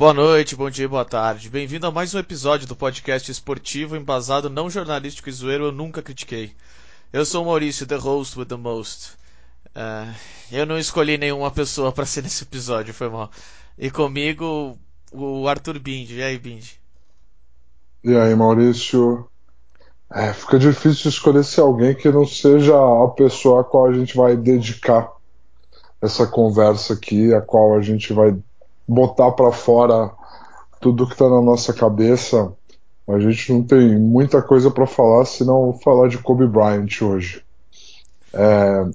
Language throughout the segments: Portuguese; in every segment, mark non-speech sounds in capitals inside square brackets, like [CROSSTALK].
Boa noite, bom dia, boa tarde. Bem-vindo a mais um episódio do podcast esportivo embasado não jornalístico e zoeiro Eu Nunca Critiquei. Eu sou o Maurício, the host with the most. Uh, eu não escolhi nenhuma pessoa para ser nesse episódio, foi mal. E comigo, o Arthur Bindi. E aí, Bindi? E aí, Maurício? É, fica difícil escolher se alguém que não seja a pessoa a qual a gente vai dedicar essa conversa aqui, a qual a gente vai botar para fora tudo que está na nossa cabeça. A gente não tem muita coisa para falar, senão falar de Kobe Bryant hoje. É,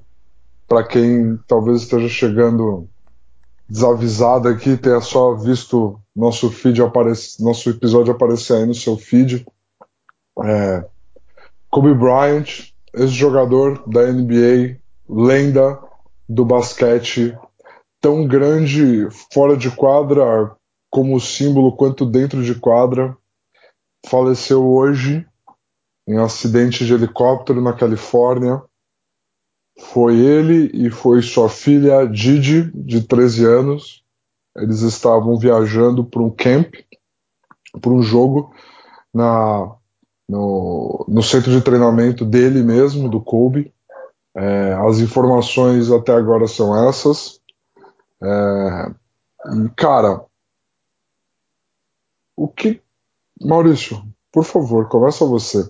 para quem talvez esteja chegando desavisado aqui, tenha só visto nosso feed aparecer, nosso episódio aparecer aí no seu feed. É, Kobe Bryant, ex-jogador da NBA, lenda do basquete, tão grande fora de quadra como símbolo quanto dentro de quadra, faleceu hoje em acidente de helicóptero na Califórnia. Foi ele e foi sua filha Didi, de 13 anos. Eles estavam viajando para um camp, para um jogo na, no, no centro de treinamento dele mesmo, do Kobe. É, as informações até agora são essas. É, cara, o que. Maurício, por favor, começa você.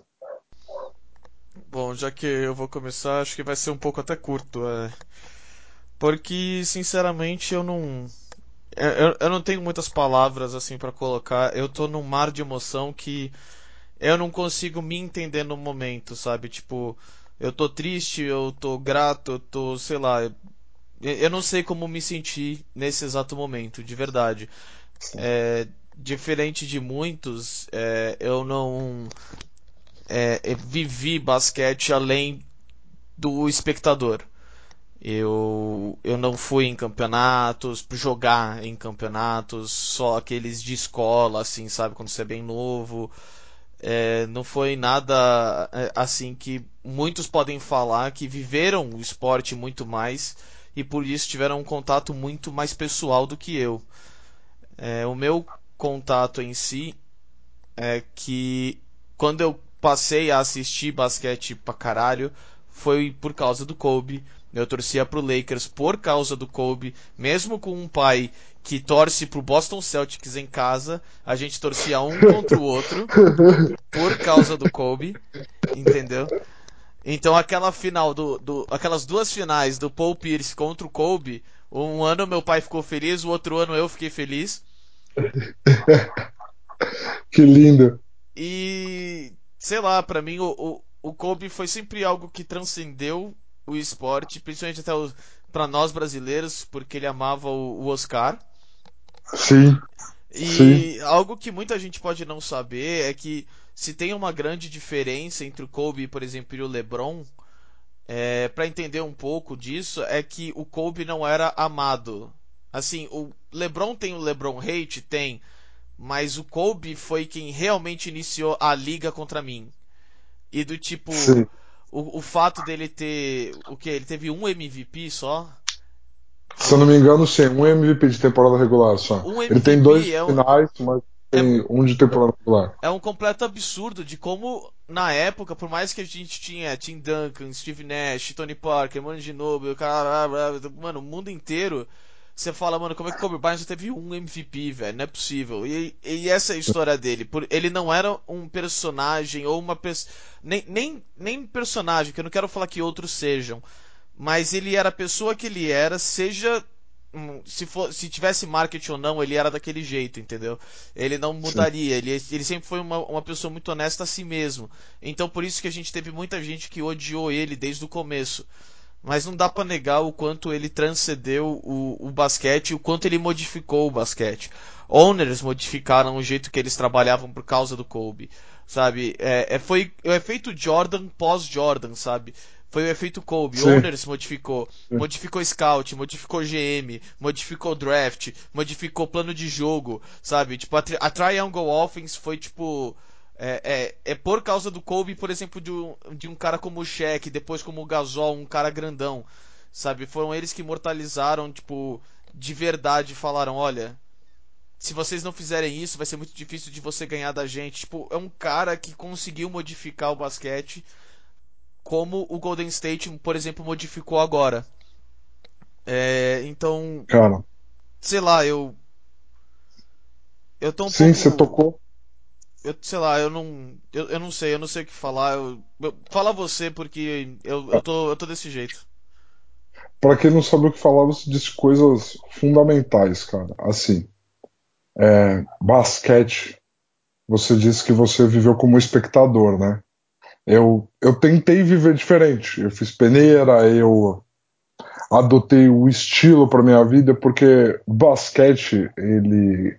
Bom, já que eu vou começar, acho que vai ser um pouco até curto. É... Porque, sinceramente, eu não. É, eu, eu não tenho muitas palavras assim para colocar. Eu tô num mar de emoção que eu não consigo me entender no momento, sabe? Tipo, eu tô triste, eu tô grato, eu tô, sei lá, eu não sei como me sentir nesse exato momento, de verdade. É, diferente de muitos, é, eu não é, vivi basquete além do espectador. Eu, eu não fui em campeonatos, jogar em campeonatos, só aqueles de escola, assim, sabe, quando você é bem novo. É, não foi nada é, assim que muitos podem falar que viveram o esporte muito mais e por isso tiveram um contato muito mais pessoal do que eu. É, o meu contato em si é que quando eu passei a assistir basquete pra caralho foi por causa do Kobe. Eu torcia pro Lakers por causa do Kobe, mesmo com um pai que torce pro Boston Celtics em casa, a gente torcia um contra o outro [LAUGHS] por causa do Kobe, entendeu? Então aquela final do, do, aquelas duas finais do Paul Pierce contra o Kobe, um ano meu pai ficou feliz, o outro ano eu fiquei feliz. [LAUGHS] que lindo. E sei lá, para mim o, o, o Kobe foi sempre algo que transcendeu o esporte, principalmente até para nós brasileiros, porque ele amava o, o Oscar. Sim. E Sim. algo que muita gente pode não saber é que se tem uma grande diferença entre o Kobe, por exemplo, e o LeBron, é, para entender um pouco disso, é que o Kobe não era amado. Assim, o LeBron tem o LeBron hate, tem, mas o Kobe foi quem realmente iniciou a liga contra mim. E do tipo, o, o, fato dele ter, o que? Ele teve um MVP só? Se eu não me engano, sim, um MVP de temporada regular só. Um ele tem dois é um... finais, mas tem é, um de temporada regular. É um completo absurdo de como, na época, por mais que a gente tinha Tim Duncan, Steve Nash, Tony Parker, Mano Ginobili, cara, mano, o mundo inteiro, você fala, mano, como é que o Kobe Bryant só teve um MVP, velho? Não é possível. E, e essa é a história dele. Por, ele não era um personagem ou uma pessoa. Nem, nem, nem personagem, que eu não quero falar que outros sejam. Mas ele era a pessoa que ele era, seja se, for, se tivesse marketing ou não, ele era daquele jeito, entendeu? Ele não mudaria, ele, ele sempre foi uma, uma pessoa muito honesta a si mesmo. Então por isso que a gente teve muita gente que odiou ele desde o começo. Mas não dá para negar o quanto ele transcendeu o, o basquete e o quanto ele modificou o basquete. Owners modificaram o jeito que eles trabalhavam por causa do Kobe, sabe? É, é foi o efeito Jordan pós-Jordan, sabe? Foi o efeito Kobe. Sim. Owners modificou. Sim. Modificou Scout, modificou GM, modificou Draft, modificou plano de jogo, sabe? Tipo, a, tri a Triangle Offense foi tipo. É, é, é, por causa do Kobe, por exemplo, de um, de um cara como o Shaq, depois como o Gasol, um cara grandão, sabe? Foram eles que imortalizaram, tipo, de verdade, falaram, olha, se vocês não fizerem isso, vai ser muito difícil de você ganhar da gente. Tipo, é um cara que conseguiu modificar o basquete como o Golden State, por exemplo, modificou agora. É, então, Cara, sei lá, eu eu tô um sim, você pouco tocou. eu, sei lá, eu não eu, eu não sei, eu não sei o que falar. Eu, eu- fala você porque eu, eu tô eu tô desse jeito. Pra quem não sabe o que falar, você disse coisas fundamentais, cara. Assim, basquete, você disse que você viveu como espectador, né? Eu, eu tentei viver diferente. Eu fiz peneira, eu adotei o estilo para minha vida, porque basquete, ele,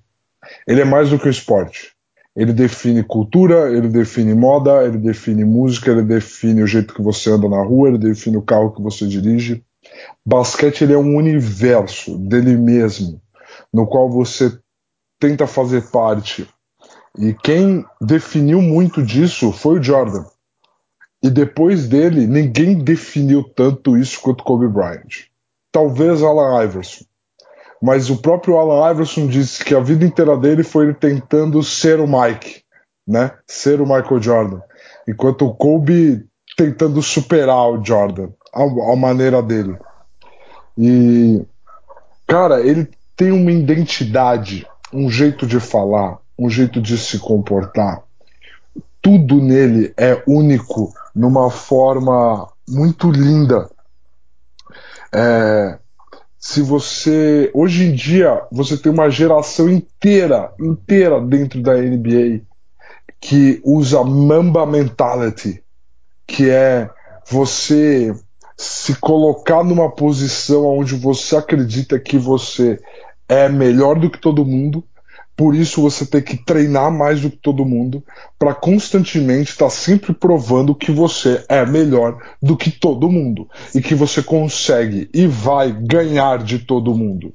ele é mais do que o esporte. Ele define cultura, ele define moda, ele define música, ele define o jeito que você anda na rua, ele define o carro que você dirige. Basquete ele é um universo dele mesmo, no qual você tenta fazer parte. E quem definiu muito disso foi o Jordan. E depois dele, ninguém definiu tanto isso quanto Kobe Bryant. Talvez Allen Iverson. Mas o próprio Allen Iverson disse que a vida inteira dele foi ele tentando ser o Mike, né? Ser o Michael Jordan. Enquanto o Kobe tentando superar o Jordan, a, a maneira dele. E, cara, ele tem uma identidade, um jeito de falar, um jeito de se comportar. Tudo nele é único, numa forma muito linda. É, se você. Hoje em dia, você tem uma geração inteira, inteira dentro da NBA que usa Mamba Mentality, que é você se colocar numa posição onde você acredita que você é melhor do que todo mundo, por isso você tem que treinar mais do que todo mundo, para constantemente estar tá sempre provando que você é melhor do que todo mundo e que você consegue e vai ganhar de todo mundo.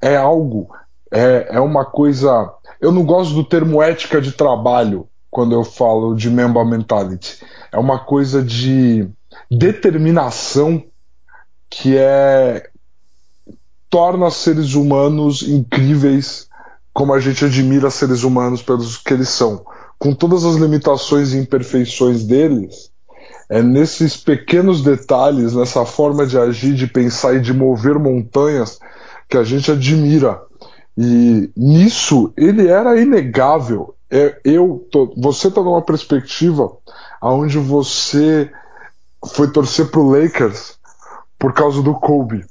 É algo, é, é uma coisa. Eu não gosto do termo ética de trabalho quando eu falo de member mentality. É uma coisa de determinação que é torna seres humanos incríveis como a gente admira seres humanos pelos que eles são. Com todas as limitações e imperfeições deles, é nesses pequenos detalhes, nessa forma de agir, de pensar e de mover montanhas que a gente admira. E nisso ele era inegável. É, eu tô, você está numa perspectiva onde você foi torcer pro Lakers por causa do Kobe.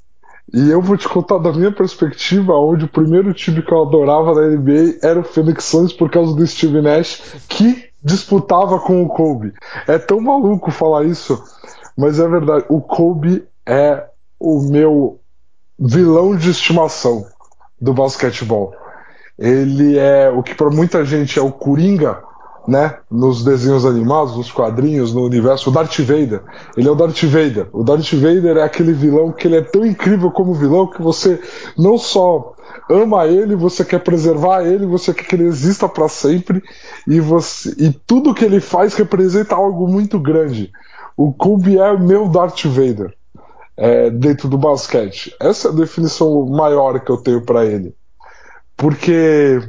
E eu vou te contar da minha perspectiva, onde o primeiro time que eu adorava da NBA era o Phoenix Suns por causa do Steve Nash, que disputava com o Kobe. É tão maluco falar isso, mas é verdade. O Kobe é o meu vilão de estimação do basquetebol. Ele é o que para muita gente é o Coringa, né, nos desenhos animados, nos quadrinhos, no universo, o Darth Vader. Ele é o Darth Vader. O Darth Vader é aquele vilão que ele é tão incrível como vilão que você não só ama ele, você quer preservar ele, você quer que ele exista para sempre e você e tudo que ele faz representa algo muito grande. O Kobe é meu Darth Vader é, dentro do basquete. Essa é a definição maior que eu tenho para ele, porque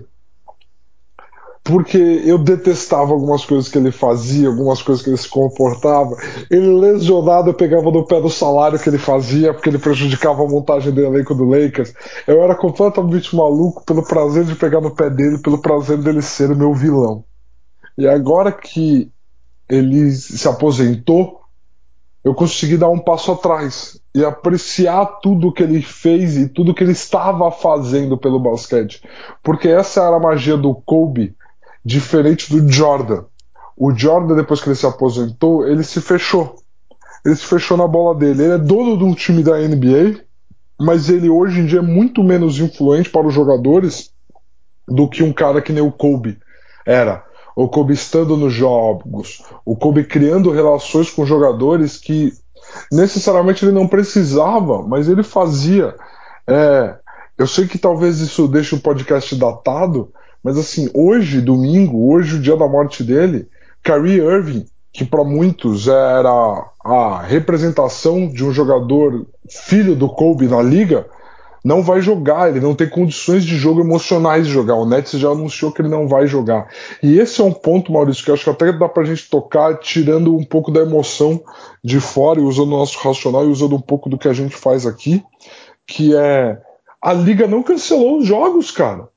porque eu detestava algumas coisas que ele fazia, algumas coisas que ele se comportava. Ele lesionado, eu pegava no pé do salário que ele fazia, porque ele prejudicava a montagem do elenco do Lakers. Eu era completamente maluco pelo prazer de pegar no pé dele, pelo prazer dele ser o meu vilão. E agora que ele se aposentou, eu consegui dar um passo atrás e apreciar tudo que ele fez e tudo que ele estava fazendo pelo basquete. Porque essa era a magia do Kobe diferente do Jordan. O Jordan, depois que ele se aposentou, ele se fechou. Ele se fechou na bola dele. Ele é dono de um time da NBA, mas ele hoje em dia é muito menos influente para os jogadores do que um cara que nem o Kobe era. O Kobe estando nos jogos, o Kobe criando relações com jogadores que necessariamente ele não precisava, mas ele fazia. É, eu sei que talvez isso deixe o podcast datado, mas assim, hoje, domingo, hoje, o dia da morte dele, Kyrie Irving, que para muitos era a representação de um jogador filho do Kobe na liga, não vai jogar, ele não tem condições de jogo emocionais de jogar. O Nets já anunciou que ele não vai jogar. E esse é um ponto, Maurício, que acho que até dá pra gente tocar tirando um pouco da emoção de fora e usando o nosso racional e usando um pouco do que a gente faz aqui, que é a liga não cancelou os jogos, cara.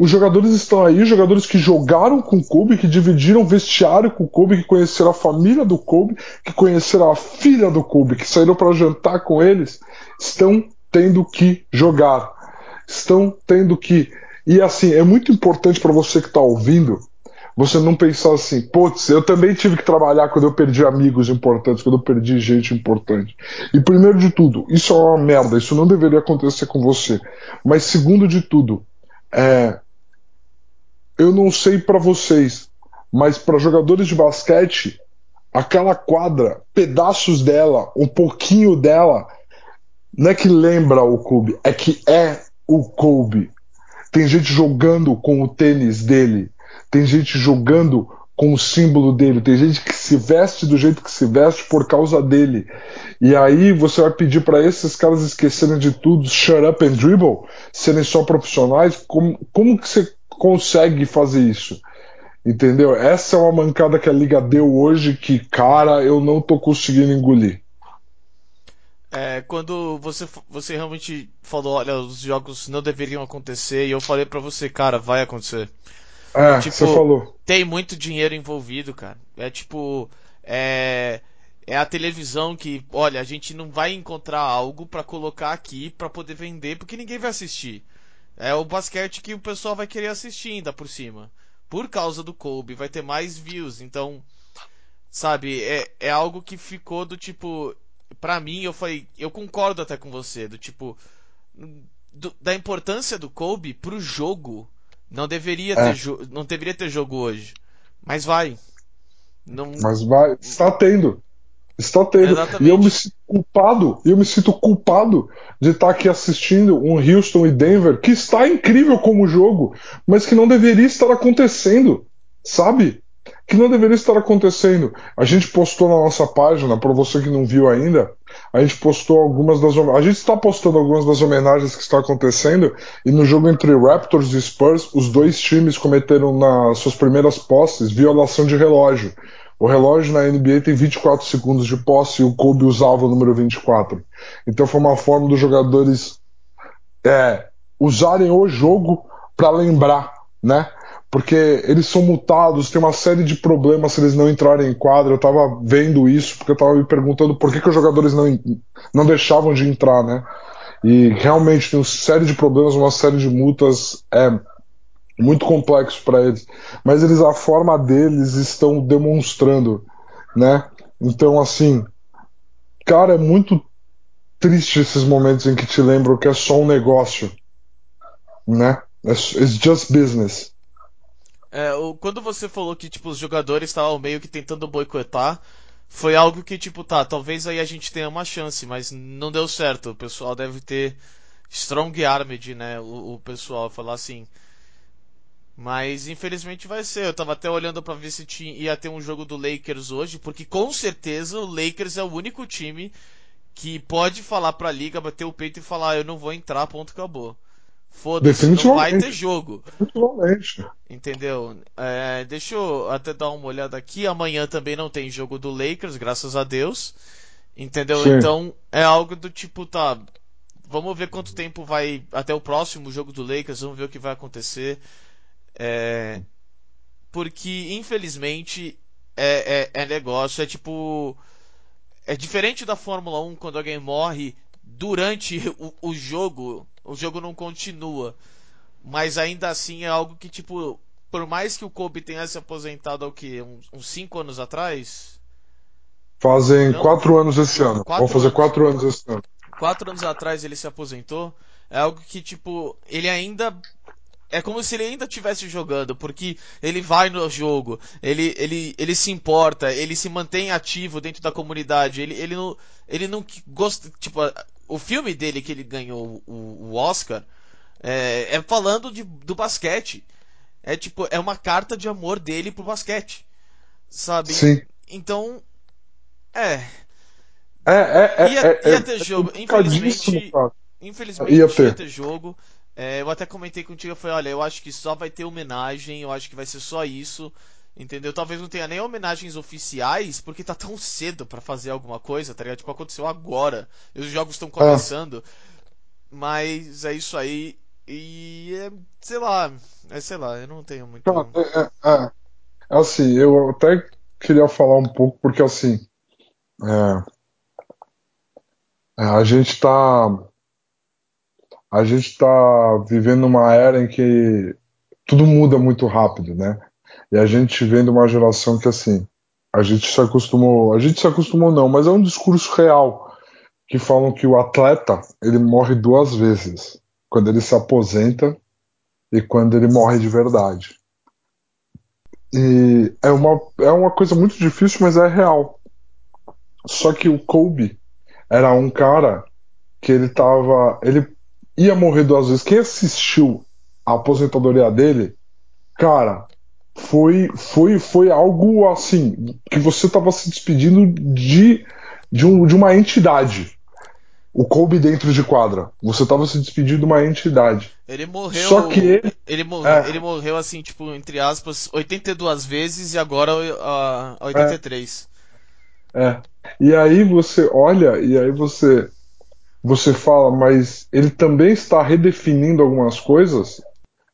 Os jogadores estão aí, jogadores que jogaram com o Kobe, que dividiram vestiário com o Kobe, que conheceram a família do Kobe, que conheceram a filha do Kobe, que saíram para jantar com eles, estão tendo que jogar. Estão tendo que. E assim, é muito importante para você que está ouvindo, você não pensar assim, putz, eu também tive que trabalhar quando eu perdi amigos importantes, quando eu perdi gente importante. E primeiro de tudo, isso é uma merda, isso não deveria acontecer com você. Mas segundo de tudo, é, eu não sei para vocês, mas para jogadores de basquete, aquela quadra, pedaços dela, um pouquinho dela, não é que lembra o Kobe, é que é o Kobe. Tem gente jogando com o tênis dele, tem gente jogando com o símbolo dele, tem gente que se veste do jeito que se veste por causa dele. E aí você vai pedir para esses caras esquecerem de tudo, shut up and dribble, serem só profissionais? Como, como que você consegue fazer isso. Entendeu? Essa é uma mancada que a liga deu hoje que, cara, eu não tô conseguindo engolir. É, quando você, você realmente falou, olha, os jogos não deveriam acontecer, e eu falei para você, cara, vai acontecer. É, tipo, você falou. Tem muito dinheiro envolvido, cara. É tipo, é, é a televisão que, olha, a gente não vai encontrar algo para colocar aqui para poder vender, porque ninguém vai assistir. É o basquete que o pessoal vai querer assistir ainda por cima. Por causa do Kobe, vai ter mais views. Então, sabe, é, é algo que ficou do tipo. Pra mim, eu falei. Eu concordo até com você, do tipo. Do, da importância do Kobe pro jogo. Não deveria, é. ter, não deveria ter jogo hoje. Mas vai. Não... Mas vai. Está tendo. Está tendo. Exatamente. E eu me sinto culpado, eu me sinto culpado de estar aqui assistindo um Houston e Denver que está incrível como jogo, mas que não deveria estar acontecendo, sabe? Que não deveria estar acontecendo. A gente postou na nossa página, para você que não viu ainda, a gente postou algumas das a gente está postando algumas das homenagens que estão acontecendo e no jogo entre Raptors e Spurs, os dois times cometeram nas suas primeiras posses violação de relógio. O relógio na NBA tem 24 segundos de posse e o Kobe usava o número 24. Então foi uma forma dos jogadores é, usarem o jogo para lembrar, né? Porque eles são multados, tem uma série de problemas se eles não entrarem em quadra. Eu tava vendo isso porque eu tava me perguntando por que, que os jogadores não, não deixavam de entrar, né? E realmente tem uma série de problemas, uma série de multas. É, muito complexo para eles, mas eles a forma deles estão demonstrando, né? Então assim, cara, é muito triste esses momentos em que te lembram que é só um negócio, né? It's just business. É, quando você falou que tipo os jogadores estavam meio que tentando boicotar, foi algo que tipo tá, talvez aí a gente tenha uma chance, mas não deu certo. O pessoal deve ter strong armed, né? O, o pessoal falar assim, mas infelizmente vai ser. Eu tava até olhando para ver se tinha, ia ter um jogo do Lakers hoje, porque com certeza o Lakers é o único time que pode falar pra liga, bater o peito e falar: eu não vou entrar, ponto, acabou. Foda-se, não vai ter jogo. Definitivamente. Entendeu? É, deixa eu até dar uma olhada aqui. Amanhã também não tem jogo do Lakers, graças a Deus. Entendeu? Sim. Então é algo do tipo, tá. Vamos ver quanto tempo vai até o próximo jogo do Lakers, vamos ver o que vai acontecer. É, porque, infelizmente, é, é, é, negócio. É tipo. É diferente da Fórmula 1 quando alguém morre durante o, o jogo. O jogo não continua. Mas ainda assim é algo que, tipo. Por mais que o Kobe tenha se aposentado há que? Uns 5 anos atrás? Fazem 4 anos esse ano. Vão fazer 4 anos esse ano. 4 anos atrás ele se aposentou. É algo que, tipo, ele ainda é como se ele ainda estivesse jogando, porque ele vai no jogo, ele, ele, ele se importa, ele se mantém ativo dentro da comunidade, ele, ele não, ele não gosta, tipo, o filme dele que ele ganhou o, o Oscar é, é falando de, do basquete. É tipo, é uma carta de amor dele pro basquete. Sabe? Sim. Então, é. É, é, é. Ia, é, ia ter é, jogo. Infelizmente, infelizmente Ia ia ter. ter jogo. É, eu até comentei contigo, eu falei, olha, eu acho que só vai ter homenagem, eu acho que vai ser só isso. Entendeu? Talvez não tenha nem homenagens oficiais, porque tá tão cedo pra fazer alguma coisa, tá ligado? Tipo, aconteceu agora. E os jogos estão Ah, começando. Mas é isso aí. E é, sei lá, é sei lá, eu não tenho muito. é, é, é, assim, eu até queria falar um pouco, porque assim, é, é, a gente tá, a gente tá vivendo uma era em que tudo muda muito rápido, né? E a gente vem de uma geração que assim, a gente se acostumou, a gente se acostumou não, mas é um discurso real que falam que o atleta, ele morre duas vezes, quando ele se aposenta e quando ele morre de verdade. E é uma, é uma coisa muito difícil, mas é real. Só que o Kobe era um cara que ele tava. Ele ia morrer duas vezes. Quem assistiu a aposentadoria dele, cara, foi, foi, foi algo assim, que você tava se despedindo de, de, um, de uma entidade. O Kobe dentro de quadra. Você tava se despedindo de uma entidade. Ele Só que morreu. ele. Ele morreu, É, ele morreu assim, tipo, entre aspas, 82 vezes e agora a é, 83. é. E aí você olha, e aí você você fala, mas ele também está redefinindo algumas coisas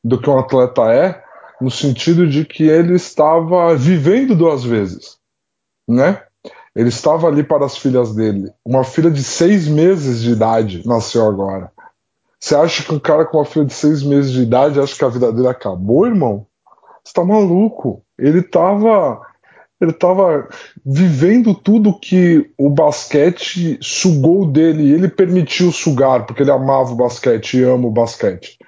do que um atleta é, no sentido de que ele estava vivendo duas vezes, né? Ele estava ali para as filhas dele. Uma filha de seis meses de idade nasceu agora. Você acha que um cara com uma filha de seis meses de idade acha que a vida dele acabou, irmão? Você tá maluco? Ele estava ele estava vivendo tudo que o basquete sugou dele. E ele permitiu sugar, porque ele amava o basquete e ama o basquete.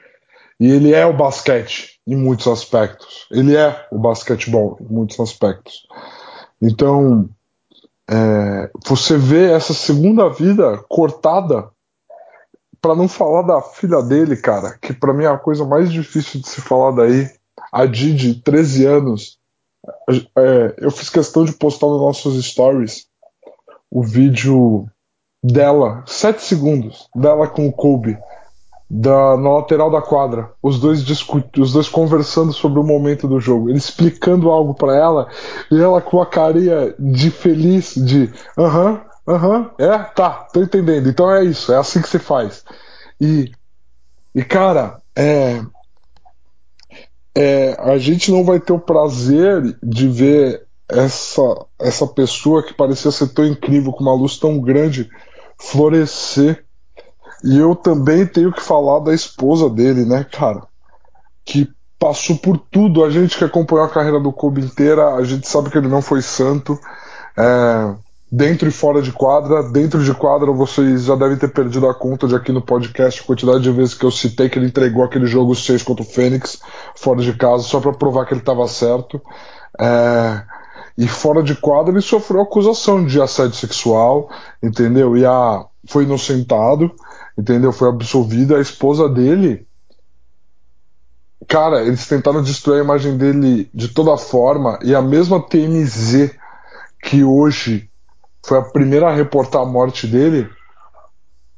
E ele é o basquete em muitos aspectos. Ele é o basquetebol em muitos aspectos. Então, é, você vê essa segunda vida cortada, para não falar da filha dele, cara, que para mim é a coisa mais difícil de se falar daí. A Didi, 13 anos, é, eu fiz questão de postar nos nossos stories o vídeo dela, 7 segundos, dela com o Kobe, da, na lateral da quadra, os dois os dois conversando sobre o momento do jogo, ele explicando algo para ela, e ela com a carinha de feliz, de aham, uh aham, -huh, é, tá, tô entendendo, então é isso, é assim que se faz. E, e cara, é, é, a gente não vai ter o prazer de ver essa, essa pessoa que parecia ser tão incrível, com uma luz tão grande, florescer. E eu também tenho que falar da esposa dele, né, cara? Que passou por tudo. A gente que acompanhou a carreira do Kobe inteira, a gente sabe que ele não foi santo. É, dentro e fora de quadra. Dentro de quadra, vocês já devem ter perdido a conta de aqui no podcast a quantidade de vezes que eu citei que ele entregou aquele jogo 6 contra o Fênix, fora de casa, só para provar que ele estava certo. É, e fora de quadra, ele sofreu acusação de assédio sexual, entendeu? E a, foi inocentado, entendeu? Foi absolvido. A esposa dele. Cara, eles tentaram destruir a imagem dele de toda forma, e a mesma TMZ que hoje foi a primeira a reportar a morte dele,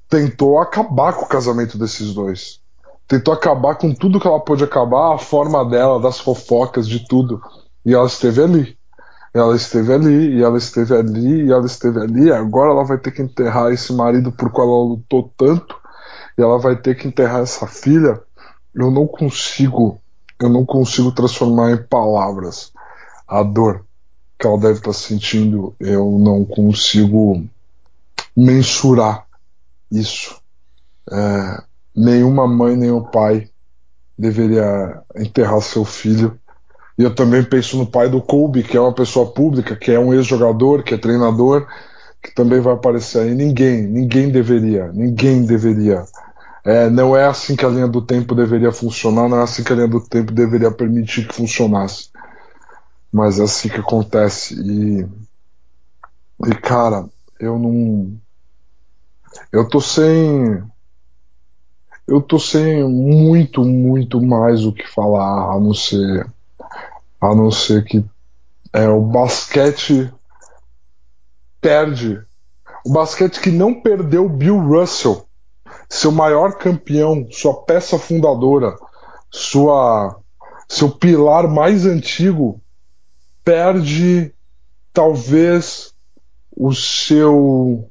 tentou acabar com o casamento desses dois. Tentou acabar com tudo que ela pôde acabar, a forma dela, das fofocas, de tudo. E ela esteve ali. Ela esteve ali, e ela esteve ali, e ela esteve ali. Agora ela vai ter que enterrar esse marido por qual ela lutou tanto, e ela vai ter que enterrar essa filha. Eu não consigo, eu não consigo transformar em palavras a dor que ela deve estar sentindo, eu não consigo mensurar isso. É, nenhuma mãe, o pai deveria enterrar seu filho. E eu também penso no pai do Kobe, que é uma pessoa pública, que é um ex-jogador, que é treinador, que também vai aparecer aí. Ninguém, ninguém deveria, ninguém deveria. É, não é assim que a linha do tempo deveria funcionar, não é assim que a linha do tempo deveria permitir que funcionasse mas é assim que acontece. E e cara eu não eu tô sem eu tô sem muito muito mais o que falar a não ser a não ser que é o basquete perde. O basquete que não perdeu Bill Russell seu maior campeão, sua peça fundadora, sua seu pilar mais antigo perde talvez o seu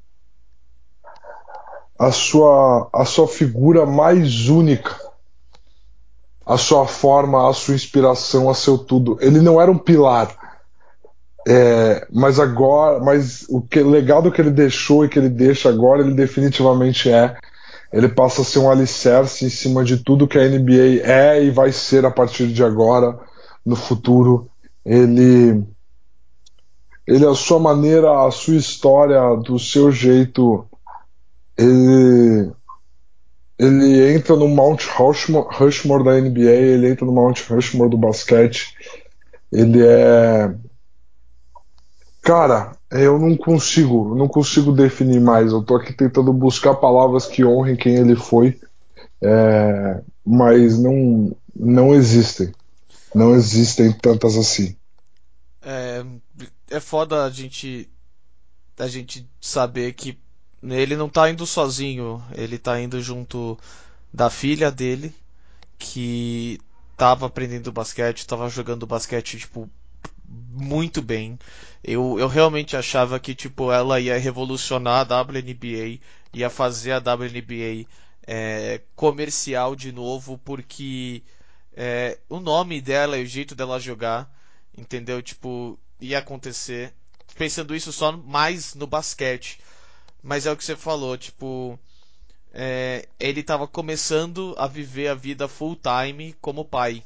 a sua a sua figura mais única, a sua forma, a sua inspiração, a seu tudo. Ele não era um pilar, é, mas agora, mas o que legado que ele deixou e que ele deixa agora, ele definitivamente é. Ele passa a ser um alicerce em cima de tudo que a NBA é e vai ser a partir de agora, no futuro. Ele, ele a sua maneira, a sua história, do seu jeito, ele, ele entra no Mount Rushmore, Rushmore da NBA, ele entra no Mount Rushmore do basquete. Ele é Cara, eu não consigo, não consigo definir mais. Eu tô aqui tentando buscar palavras que honrem quem ele foi, é, mas não, não existem. Não existem tantas assim. É, é foda a gente, a gente saber que ele não tá indo sozinho, ele tá indo junto da filha dele, que tava aprendendo basquete, tava jogando basquete, tipo, muito bem. Eu, eu realmente achava que tipo ela ia revolucionar a WNBA, ia fazer a WNBA é, comercial de novo, porque é, o nome dela e o jeito dela jogar, entendeu? Tipo, ia acontecer. Pensando isso só mais no basquete. Mas é o que você falou, tipo, é, ele estava começando a viver a vida full time como pai,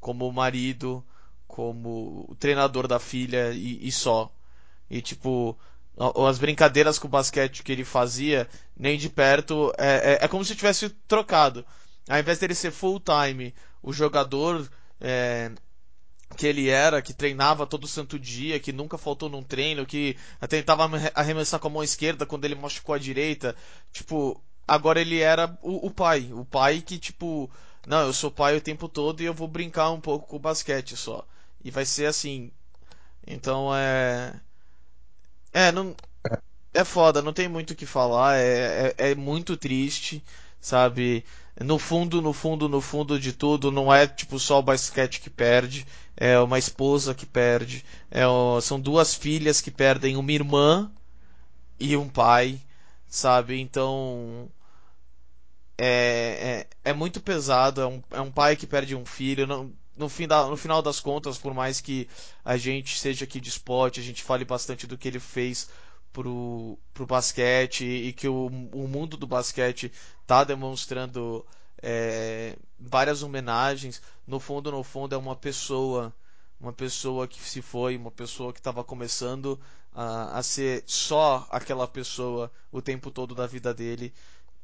como marido, como treinador da filha e, e só. E tipo, as brincadeiras com o basquete que ele fazia, nem de perto, é, é, é como se tivesse trocado. Ao invés dele ser full time, o jogador é, que ele era, que treinava todo santo dia, que nunca faltou num treino, que tentava arremessar com a mão esquerda quando ele machucou a direita, tipo, agora ele era o, o pai, o pai que tipo, não, eu sou pai o tempo todo e eu vou brincar um pouco com o basquete só. E vai ser assim. Então é. É, não. É foda, não tem muito o que falar. É, é, é muito triste, sabe? No fundo, no fundo, no fundo de tudo, não é tipo só o basquete que perde, é uma esposa que perde, é, são duas filhas que perdem uma irmã e um pai, sabe? Então é, é, é muito pesado, é um, é um pai que perde um filho, não, no, fim da, no final das contas, por mais que a gente seja aqui de esporte, a gente fale bastante do que ele fez pro, pro basquete e que o, o mundo do basquete está demonstrando é, várias homenagens. No fundo, no fundo, é uma pessoa, uma pessoa que se foi, uma pessoa que estava começando a, a ser só aquela pessoa o tempo todo da vida dele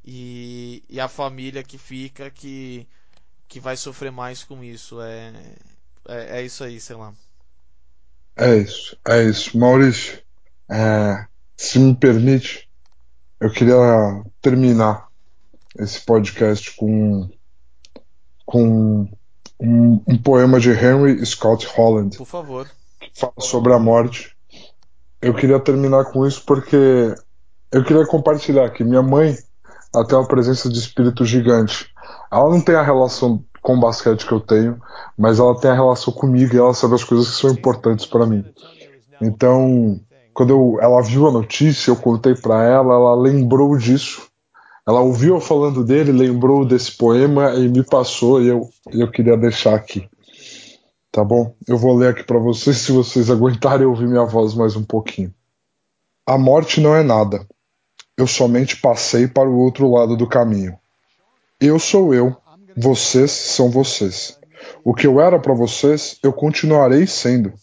e, e a família que fica que que vai sofrer mais com isso. É, é, é isso aí, sei lá. É isso, é isso. Maurício, é, se me permite, eu queria terminar esse podcast com, com um, um poema de Henry Scott Holland. Por favor. Que fala sobre a morte. Eu queria terminar com isso porque eu queria compartilhar que minha mãe tem uma presença de espírito gigante. Ela não tem a relação com o basquete que eu tenho, mas ela tem a relação comigo e ela sabe as coisas que são importantes para mim. Então, quando eu, ela viu a notícia, eu contei para ela, ela lembrou disso. Ela ouviu eu falando dele, lembrou desse poema e me passou e eu, eu queria deixar aqui. Tá bom? Eu vou ler aqui para vocês se vocês [LAUGHS] aguentarem ouvir minha voz mais um pouquinho. A morte não é nada. Eu somente passei para o outro lado do caminho. Eu sou eu, vocês são vocês. O que eu era para vocês, eu continuarei sendo.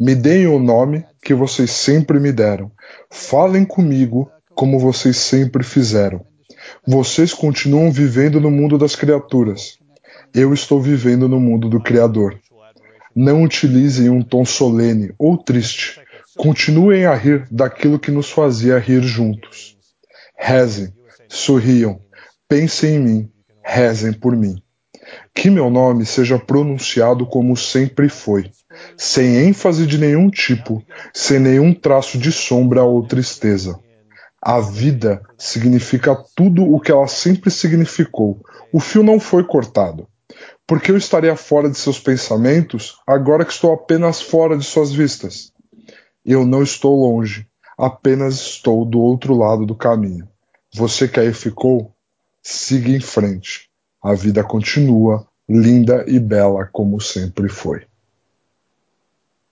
Me deem o nome que vocês sempre me deram. Falem comigo como vocês sempre fizeram. Vocês continuam vivendo no mundo das criaturas. Eu estou vivendo no mundo do Criador. Não utilizem um tom solene ou triste. Continuem a rir daquilo que nos fazia rir juntos. Rezem, sorriam, pensem em mim, rezem por mim. Que meu nome seja pronunciado como sempre foi, sem ênfase de nenhum tipo, sem nenhum traço de sombra ou tristeza. A vida significa tudo o que ela sempre significou. O fio não foi cortado. Porque eu estaria fora de seus pensamentos agora que estou apenas fora de suas vistas? Eu não estou longe, apenas estou do outro lado do caminho. Você que aí ficou, siga em frente. A vida continua, linda e bela como sempre foi.